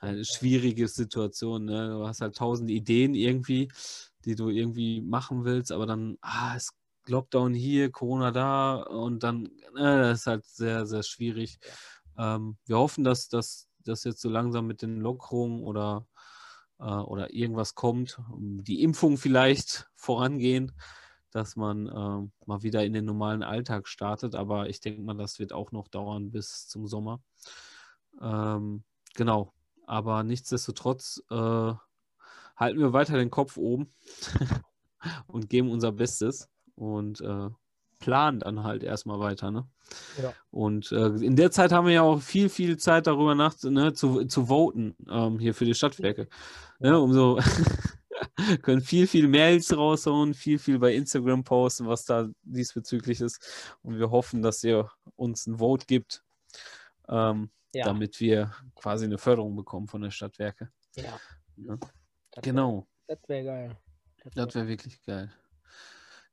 eine schwierige Situation, ne? Du hast halt tausend Ideen irgendwie, die du irgendwie machen willst, aber dann, ah, ist Lockdown hier, Corona da und dann, ne, das ist halt sehr, sehr schwierig. Ähm, wir hoffen, dass das jetzt so langsam mit den Lockerungen oder äh, oder irgendwas kommt, die Impfung vielleicht vorangehen, dass man äh, mal wieder in den normalen Alltag startet. Aber ich denke mal, das wird auch noch dauern bis zum Sommer. Ähm, genau. Aber nichtsdestotrotz äh, halten wir weiter den Kopf oben und geben unser Bestes. Und äh, planen dann halt erstmal weiter. Ne? Ja. Und äh, in der Zeit haben wir ja auch viel, viel Zeit darüber nach, ne, zu, zu voten ähm, hier für die Stadtwerke. Ne, ja. Ne, umso können viel, viel Mails raushauen, viel, viel bei Instagram posten, was da diesbezüglich ist. Und wir hoffen, dass ihr uns ein Vote gibt, ähm, ja. damit wir quasi eine Förderung bekommen von der Stadtwerke. Ja. ja. Genau. Das wäre geil. Das wäre wär wirklich geil.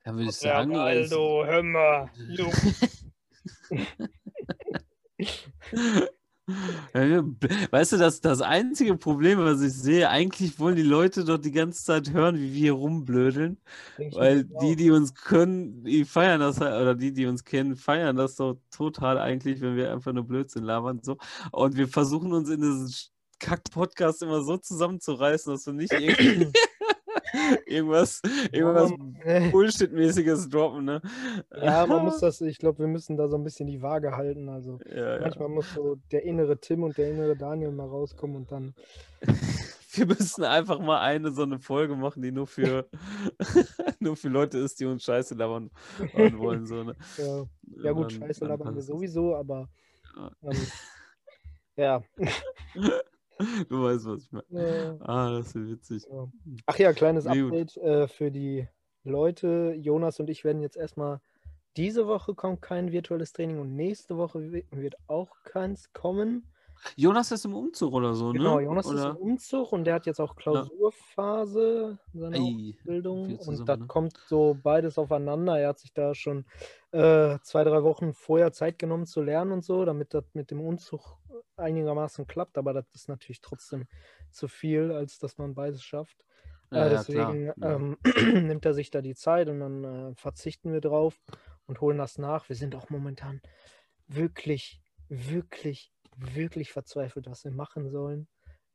Dann würde ich sagen. Aldo, hör mal. Weißt du, das, das einzige Problem, was ich sehe, eigentlich wollen die Leute dort die ganze Zeit hören, wie wir rumblödeln. Weil die, die uns können, die feiern das halt, oder die, die uns kennen, feiern das so total eigentlich, wenn wir einfach nur Blödsinn labern. So. Und wir versuchen uns in diesen Kack-Podcast immer so zusammenzureißen, dass wir nicht irgendwie irgendwas, irgendwas Bullshit-mäßiges droppen, ne? Ja, man muss das, ich glaube, wir müssen da so ein bisschen die Waage halten. Also ja, manchmal ja. muss so der innere Tim und der innere Daniel mal rauskommen und dann. Wir müssen einfach mal eine so eine Folge machen, die nur für, nur für Leute ist, die uns Scheiße labern wollen. So, ne? ja. ja, gut, Scheiße labern wir sowieso, aber ähm, ja. Du weißt, was ich meine. Ja. Ah, das ist witzig. Ja. Ach ja, kleines nee, Update äh, für die Leute. Jonas und ich werden jetzt erstmal diese Woche kommt kein virtuelles Training und nächste Woche wird auch keins kommen. Jonas ist im Umzug oder so, genau, ne? Genau, Jonas oder? ist im Umzug und der hat jetzt auch Klausurphase seiner Ei, Ausbildung. Und das ne? kommt so beides aufeinander. Er hat sich da schon äh, zwei, drei Wochen vorher Zeit genommen zu lernen und so, damit das mit dem Umzug einigermaßen klappt. Aber das ist natürlich trotzdem zu viel, als dass man beides schafft. Ja, äh, deswegen ja, ähm, nimmt er sich da die Zeit und dann äh, verzichten wir drauf und holen das nach. Wir sind auch momentan wirklich, wirklich wirklich verzweifelt, was wir machen sollen.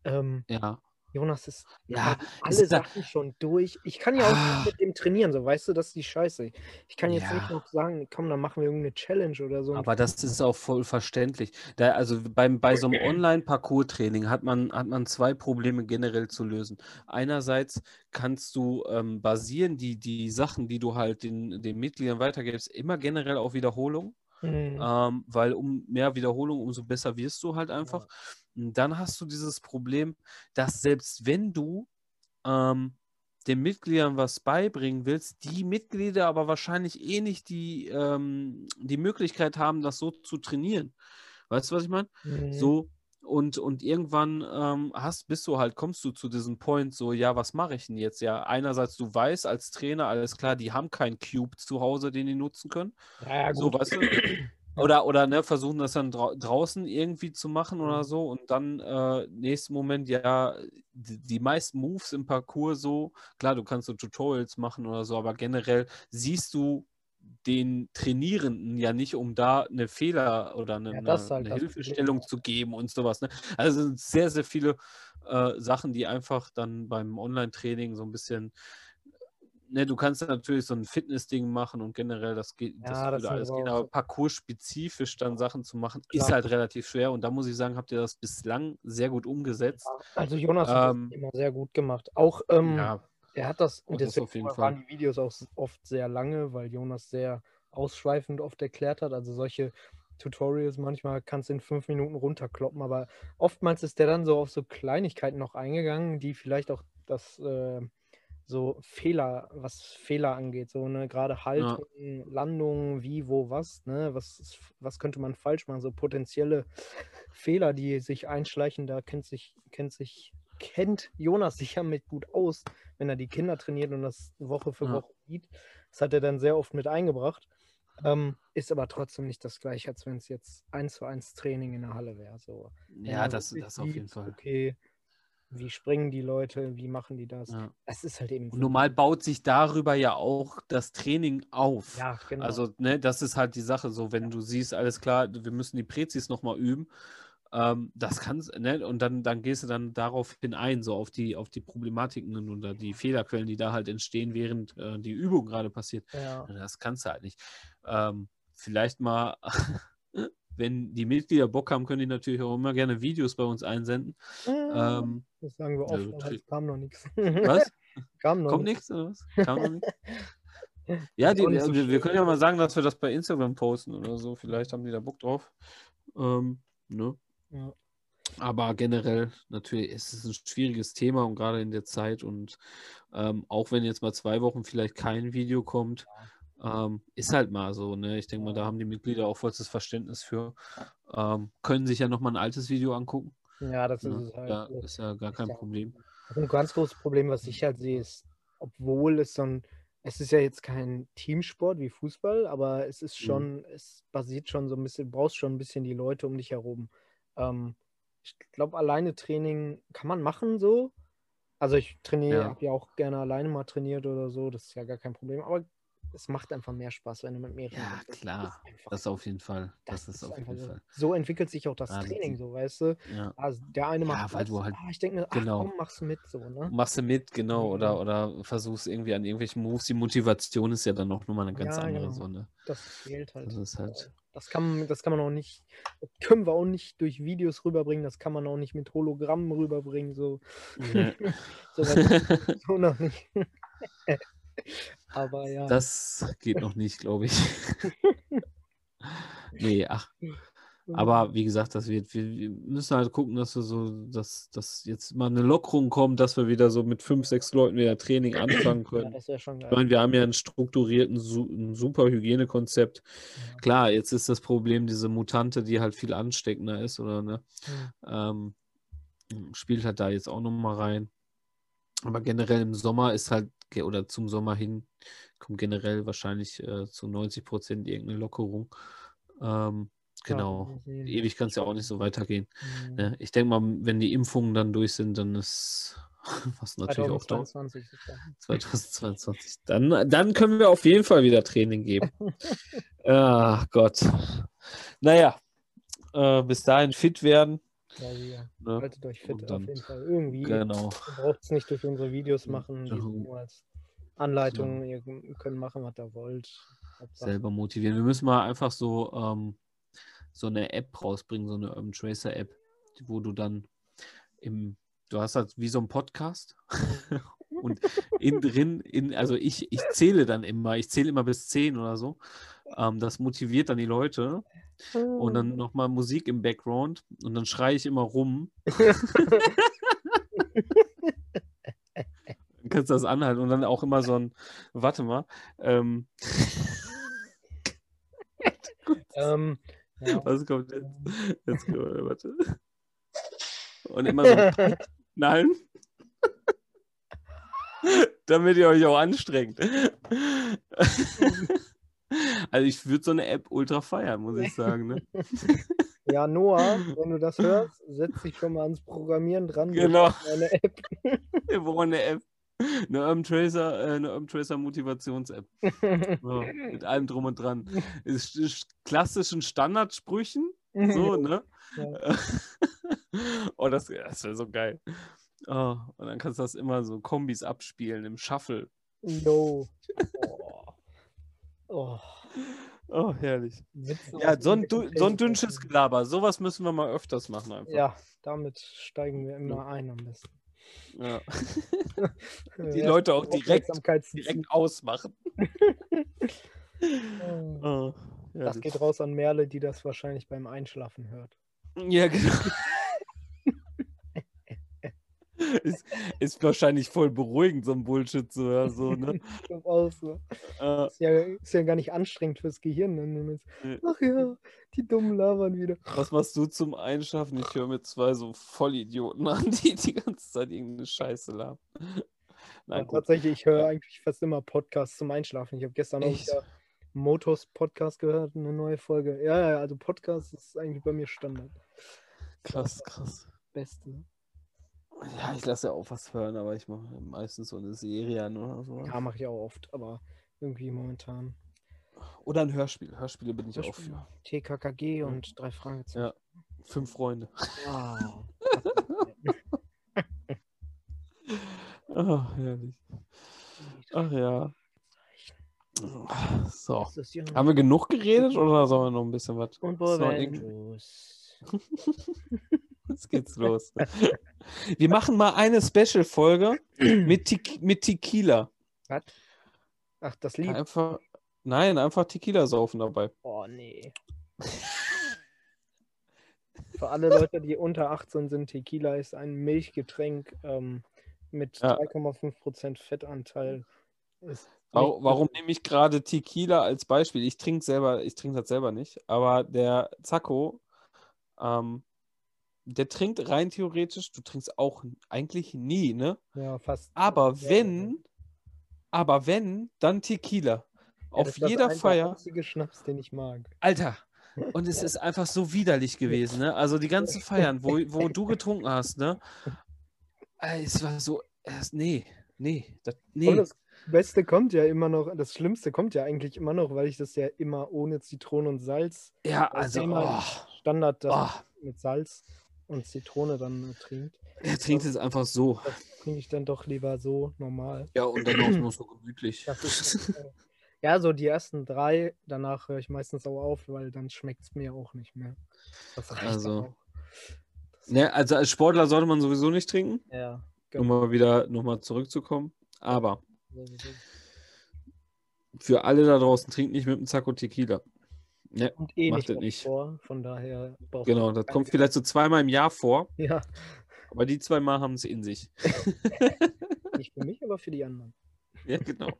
Ähm, ja. Jonas ist ja, alle ist Sachen da... schon durch. Ich kann ja auch ah. mit dem trainieren, so weißt du, das ist die Scheiße. Ich kann jetzt ja. nicht noch sagen, komm, dann machen wir irgendeine Challenge oder so. Aber das ist auch voll verständlich. Da, also beim, bei so einem Online-Parcours-Training hat man, hat man zwei Probleme generell zu lösen. Einerseits kannst du ähm, basieren die, die Sachen, die du halt den, den Mitgliedern weitergibst, immer generell auf Wiederholung. Mhm. Ähm, weil um mehr Wiederholung, umso besser wirst du halt einfach. Ja. dann hast du dieses Problem, dass selbst wenn du ähm, den Mitgliedern was beibringen willst, die Mitglieder aber wahrscheinlich eh nicht die, ähm, die Möglichkeit haben, das so zu trainieren. Weißt du, was ich meine? Mhm. So, und, und irgendwann ähm, hast, bist du halt, kommst du zu diesem Point, so, ja, was mache ich denn jetzt? Ja, einerseits, du weißt als Trainer, alles klar, die haben keinen Cube zu Hause, den die nutzen können. Ja, gut. So, weißt du? Oder, oder ne, versuchen das dann dra draußen irgendwie zu machen oder mhm. so und dann äh, nächsten Moment, ja, die, die, meisten Moves im Parcours so, klar, du kannst so Tutorials machen oder so, aber generell siehst du den Trainierenden ja nicht, um da eine Fehler oder eine, ja, halt eine Hilfestellung zu geben und sowas. Ne? Also sind sehr, sehr viele äh, Sachen, die einfach dann beim Online-Training so ein bisschen ne, du kannst natürlich so ein Fitness-Ding machen und generell, das geht, das Ja, das würde sind alles aber gehen, aber parcours-spezifisch dann Sachen zu machen, ist Klar. halt relativ schwer und da muss ich sagen, habt ihr das bislang sehr gut umgesetzt. Also Jonas hat Ähm, das immer sehr gut gemacht. Auch ähm, Ja, er hat das, und das deswegen waren die Videos auch oft sehr lange, weil Jonas sehr ausschweifend oft erklärt hat. Also solche Tutorials manchmal kannst du in fünf Minuten runterkloppen, aber oftmals ist der dann so auf so Kleinigkeiten noch eingegangen, die vielleicht auch das äh, so Fehler, was Fehler angeht, so ne, gerade Haltung, Landung, wie, wo, was, ne, was, was könnte man falsch machen, so potenzielle Fehler, die sich einschleichen, da kennt sich, kennt sich, kennt Jonas sich ja mit gut aus, wenn er die Kinder trainiert und das Woche für Ja. Woche sieht. Das hat er dann sehr oft mit eingebracht. Ähm, ist aber trotzdem nicht das gleiche, als wenn es jetzt eins zu eins Training in der Halle wäre. So. Ja das, das auf jeden Fall. Okay, wie springen die Leute, wie machen die das? Ja. Es ist halt eben. Und normal baut sich darüber ja auch das Training auf. Ja, genau. Also, ne, das ist halt die Sache. So, wenn du siehst, alles klar, wir müssen die Prezis nochmal üben, ähm, das kannst, ne, und dann, dann gehst du dann darauf hin ein, so auf die, auf die Problematiken oder die Fehlerquellen, die da halt entstehen, während äh, die Übung gerade passiert. ja. Das kannst du halt nicht. Ähm, vielleicht mal, wenn die Mitglieder Bock haben, können die natürlich auch immer gerne Videos bei uns einsenden. Ähm, das sagen wir oft, aber tri- es kam noch nichts. was? kam noch Kommt nichts. oder was? Kam noch nichts? Ja, die, so wir, wir schlimm. können ja mal sagen, dass wir das bei Instagram posten oder so. Vielleicht haben die da Bock drauf. Ähm, ne? Ja. Aber generell, natürlich, ist es ein schwieriges Thema und gerade in der Zeit. Und ähm, auch wenn jetzt mal zwei Wochen vielleicht kein Video kommt, ähm, ist halt mal so. Ne? Ich denke mal, da haben die Mitglieder auch vollstes Verständnis für. Ähm, können sich ja nochmal ein altes Video angucken. Ja, das ist Ne? es halt. Da ist ja gar kein Ja. Problem. Also ein ganz großes Problem, was ich halt sehe, ist, obwohl es so ein, es ist ja jetzt kein Teamsport wie Fußball, aber es ist Mhm. schon, es basiert schon so ein bisschen, du brauchst schon ein bisschen die Leute um dich herum. Ähm, ich glaube, alleine Training kann man machen so. Also ich trainiere, Ja. habe ja auch gerne alleine mal trainiert oder so, das ist ja gar kein Problem. Aber es macht einfach mehr Spaß, wenn du mit mehreren Ja, bist. Das klar. ist einfach- Das auf jeden Fall. das Das, ist auf einfach jeden so. Fall. So entwickelt sich auch das Ah, das Training, ist- so, weißt du? Ja. Also der eine Ja, macht weil das, du halt- ah, ich denke mir, ach genau. komm, machst du mit, so, ne? Machst du mit, genau, oder, Mhm. oder versuchst irgendwie an irgendwelchen Moves. Die Motivation ist ja dann auch nochmal eine ganz Ja, andere genau. so, ne? Das fehlt halt. Das ist halt. Das kann, man- das kann man auch nicht, können wir auch nicht durch Videos rüberbringen, das kann man auch nicht mit Hologrammen rüberbringen, so, Ne. so, weit- so noch nicht. Aber ja. Das geht noch nicht, glaube ich. nee, ach. Aber wie gesagt, das wird, wir, wir müssen halt gucken, dass wir so, dass, dass jetzt mal eine Lockerung kommt, dass wir wieder so mit fünf, sechs Leuten wieder Training anfangen ja, können. das wäre schon Ich geil. meine, wir haben ja einen strukturierten, ein super Hygienekonzept. Ja. Klar, jetzt ist das Problem diese Mutante, die halt viel ansteckender ist, oder ne? Hm. Ähm, spielt halt da jetzt auch nochmal rein. Aber generell im Sommer ist halt, oder zum Sommer hin, kommt generell wahrscheinlich äh, zu 90 Prozent irgendeine Lockerung. Ähm, Ja, genau. Ewig kann es ja auch nicht so weitergehen. Hm. Ne? Ich denke mal, wenn die Impfungen dann durch sind, dann ist, was natürlich auch dauert, 2022 ist das. 2022. Dann, dann können wir auf jeden Fall wieder Training geben. Ach Gott. Naja, äh, bis dahin fit werden. Ja, wir Ne? haltet euch fit Und auf dann- jeden Fall. Irgendwie. Genau. Ihr braucht es nicht durch unsere Videos machen, die Ja. nur als Anleitung. Ihr könnt machen, was ihr wollt. Selber motivieren. Wir müssen mal einfach so, ähm, so eine App rausbringen, so eine Urban Tracer App, wo du dann im, du hast halt wie so ein Podcast und innen drin, in, also ich, ich zähle dann immer, ich zähle immer bis 10 oder so. Ähm, das motiviert dann die Leute und dann nochmal Musik im Background und dann schreie ich immer rum. Dann kannst du das anhalten und dann auch immer so ein, warte mal, ähm, ähm, ja. Was kommt jetzt? Jetzt warte. Und immer so knallen. Damit ihr euch auch anstrengt. Also ich würde so eine App ultra feiern, muss ich sagen. Ne? ja, Noah, wenn du das hörst, setz dich schon mal ans Programmieren dran. Genau. Eine App. Wir brauchen eine App. Eine Urban Tracer, äh, eine Urban Tracer Motivations-App. So, mit allem drum und dran. Ist, ist klassischen Standardsprüchen. So, ne? Ja. oh, das, das wäre so geil. Oh, und dann kannst du das immer so Kombis abspielen im Shuffle. Jo. Oh. Oh. Oh, herrlich. Witze Ja, so ein, du, so ein dünnsches Gelaber. Sowas müssen wir mal öfters machen einfach. Ja, damit steigen wir immer ein am besten. Ja. Die Leute auch direkt- Direkt. Ausmachen. Oh, Das herrlich. geht raus an Merle, die das wahrscheinlich beim Einschlafen hört. Ja, genau. Ist, ist wahrscheinlich voll beruhigend, so ein Bullshit zu hören. So, ne? Ich glaub auch so. äh, Ist ja, ist ja gar nicht anstrengend fürs Gehirn. Nee. Ach ja, die dummen labern wieder. was machst du zum Einschlafen? Ich höre mir zwei so Vollidioten an, die die ganze Zeit irgendeine Scheiße labern. Nein, tatsächlich, ich höre eigentlich fast immer Podcasts zum Einschlafen. Ich habe gestern auch wieder Motos Podcast gehört, eine neue Folge. Ja, ja, also Podcast ist eigentlich bei mir Standard. Krass, krass. Beste. Ja, ich lasse ja auch was hören, aber ich mache meistens so eine Serie an oder so. Ja, mache ich auch oft, aber irgendwie momentan. Oder ein Hörspiel. Hörspiele bin ich auch für. TKKG und drei Fragezeichen. Ja. Fünf Freunde. Wow. Ach, herrlich. Ach ja. So. Haben wir genug geredet oder sollen wir noch ein bisschen was? Und Boventus. Jetzt geht's los. Wir machen mal eine Special-Folge mit, Te mit Tequila. Was? Ach, das Lied. Einfach, nein, einfach Tequila saufen dabei. Oh, nee. Für alle Leute, die unter 18 sind, Tequila ist ein Milchgetränk ähm, mit Ja. 3,5% Fettanteil. Warum, warum nehme ich gerade Tequila als Beispiel? Ich trinke selber, ich trinke das selber nicht, aber der Zacko, ähm, der trinkt rein theoretisch, du trinkst auch eigentlich nie, ne? Ja, fast. Aber Ja, wenn, aber wenn, dann Tequila. ja, Auf das das jeder ein- Feier. Der einzige Schnaps, den ich mag. Alter. Und es ist einfach so widerlich gewesen, ne? Also die ganzen Feiern, wo, wo du getrunken hast, ne? Es war so, nee, nee, das, Und nee. das Beste kommt ja immer noch, das Schlimmste kommt ja eigentlich immer noch, weil ich das ja immer ohne Zitrone und Salz, Ja, das also, Thema oh, Standard das oh, mit Salz und Zitrone dann äh, trinkt. er trinkt es einfach so. Das trinke ich dann doch lieber so normal. Ja, und dann auch noch so gemütlich. Das ist, äh, ja, so die ersten drei, danach höre ich meistens auch auf, weil dann schmeckt es mir auch nicht mehr. Das reicht Also, auch. Ne, also als Sportler sollte man sowieso nicht trinken, Ja, um mal wieder nochmal zurückzukommen. Aber für alle da draußen, trinkt nicht mit dem Zacko Tequila. Ne, Und eh Macht nicht, nicht. vor, von daher braucht genau, das kommt vielleicht so zweimal im Jahr vor, Ja, aber die zweimal haben es in sich. nicht für mich, aber für die anderen. Ja, genau.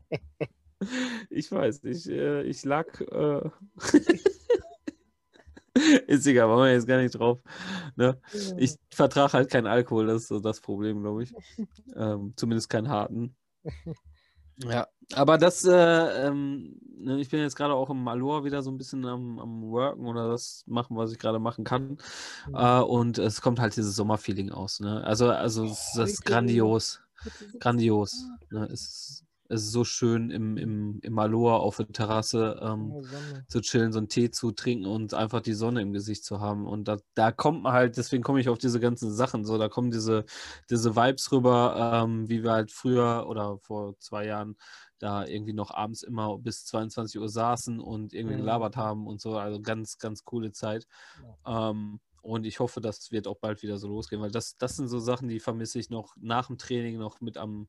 Ich weiß, ich, äh, ich lag. Äh... Ist egal, machen wir jetzt gar nicht drauf. Ne? Ich vertrage halt keinen Alkohol, das ist so das Problem, glaube ich. Ähm, zumindest keinen harten. Ja, aber das, äh, ähm, ne, ich bin jetzt gerade auch im Malor wieder so ein bisschen am, am Worken oder das machen, was ich gerade machen kann. Mhm. Äh, und es kommt halt dieses Sommerfeeling aus. Ne? Also, also es- das ist grandios. Grandios. Ne? Es, ist- es ist so schön im, im, im Malor auf der Terrasse. Ähm, zu chillen, so einen Tee zu trinken und einfach die Sonne im Gesicht zu haben. Und da, da kommt man halt, deswegen komme ich auf diese ganzen Sachen so, da kommen diese, diese Vibes rüber, ähm, wie wir halt früher oder vor zwei Jahren da irgendwie noch abends immer bis 22 Uhr saßen und irgendwie Mhm. gelabert haben und so. Also ganz, ganz coole Zeit. Ähm, und ich hoffe, das wird auch bald wieder so losgehen, weil das, das sind so Sachen, die vermisse ich noch nach dem Training noch mit am,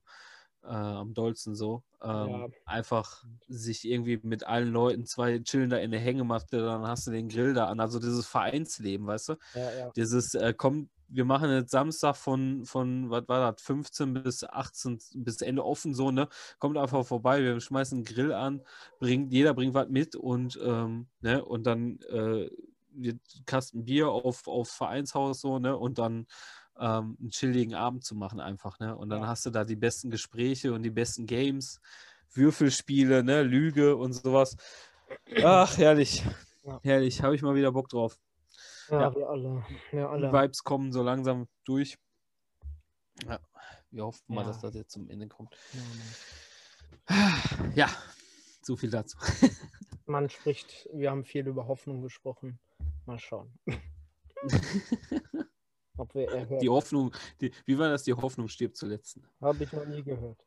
äh, am dollsten so. Ähm, Ja. Einfach sich irgendwie mit allen Leuten, zwei chillen da in der Hängematte, dann hast du den Grill da an. Also dieses Vereinsleben, weißt du? Ja, ja. Dieses, äh, komm, wir machen jetzt Samstag von, von, was war das, 15 bis 18, bis Ende offen so, ne? Kommt einfach vorbei, wir schmeißen einen Grill an, bringt, jeder bringt was mit und, ähm, ne? Und dann äh, wird Kasten Bier auf, auf Vereinshaus so, ne? Und dann ähm, einen chilligen Abend zu machen einfach, ne? Und dann Ja. hast du da die besten Gespräche und die besten Games, Würfelspiele, ne? Lüge und sowas. Ach, herrlich. Ja. Herrlich, habe ich mal wieder Bock drauf. Ja, Ja. wir alle. Wir Die alle. Vibes kommen so langsam durch. Ja, wir hoffen mal, dass das jetzt zum Ende kommt. Ja, so viel dazu. Man spricht, wir haben viel über Hoffnung gesprochen. Mal schauen. Die Hoffnung, die, wie war das? Die Hoffnung stirbt zuletzt. Habe ich noch nie gehört.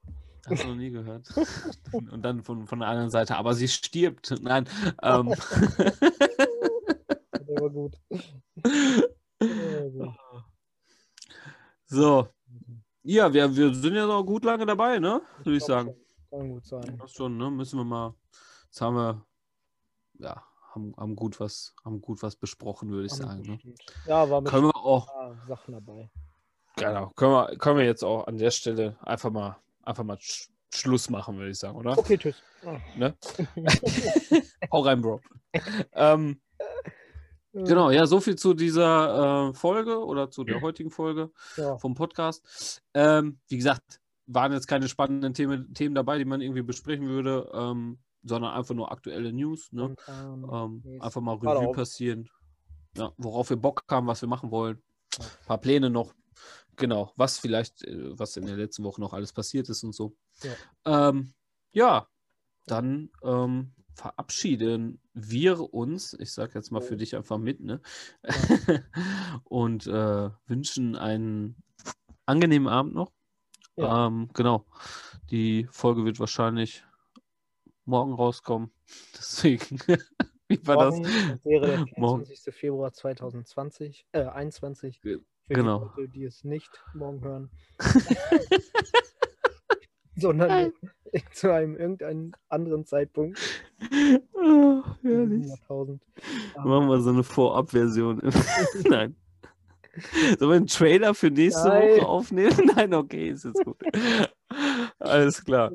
Hast du noch nie gehört. Und dann von, von der anderen Seite, aber sie stirbt. Nein. Ähm. War gut. So. Ja, wir, wir sind ja noch gut lange dabei, ne? Würde ich sagen. Kann gut sein. Das schon, ne? Müssen wir mal. Jetzt haben wir, ja, haben, haben, gut, was, haben gut was besprochen, würde ich Haben sagen. Ne? Ja, war mit Können wir auch, ein paar Sachen dabei. genau, können wir, können wir jetzt auch an der Stelle einfach mal, einfach mal Sch Schluss machen, würde ich sagen, oder? Okay, tschüss. Ah. Ne? Hau rein, Bro. ähm, genau, ja, so viel zu dieser äh, Folge oder zu der heutigen Folge Ja, vom Podcast. Ähm, wie gesagt, waren jetzt keine spannenden Themen, Themen dabei, die man irgendwie besprechen würde, ähm, sondern einfach nur aktuelle News. Ne? spontan. Ähm, Yes. einfach mal Revue passieren. Ja, worauf wir Bock haben, was wir machen wollen. Ja. Ein paar Pläne noch. Genau, was vielleicht, äh, was in der letzten Woche noch alles passiert ist und so. Ja, ähm, ja dann ähm, verabschieden wir uns, ich sage jetzt mal für dich einfach mit, ne? und äh, wünschen einen angenehmen Abend noch. Ähm, genau. Die Folge wird wahrscheinlich morgen rauskommen. Deswegen, wie war das? Morgen das wäre der Morgen. 24. Februar 2020, äh, 21. Ge- Für genau. die Leute, die es nicht morgen hören. Sondern zu einem irgendeinem anderen Zeitpunkt. Diesem herrlich. Machen wir so eine Vorabversion. Nein. Sollen wir einen Trailer für nächste Nein. Woche aufnehmen? Nein, okay, ist jetzt gut. Alles klar.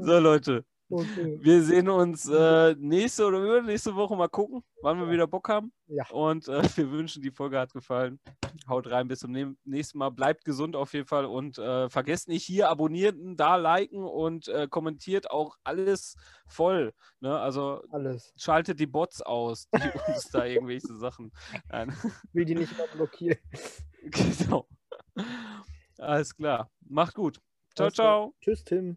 So, Leute, Okay. wir sehen uns äh, nächste oder übernächste Woche mal gucken, wann wir wieder Bock haben. Ja. Und äh, wir wünschen, die Folge hat gefallen. Haut rein, bis zum nächsten Mal. Bleibt gesund auf jeden Fall und äh, vergesst nicht hier abonnieren, da liken und äh, kommentiert auch alles voll. Ne? Also Alles. schaltet die Bots aus, die uns da irgendwelche Sachen. Nein. Will die nicht mehr blockieren. genau. Alles klar. Macht gut. Ciao, ciao. Tschüss, Tim.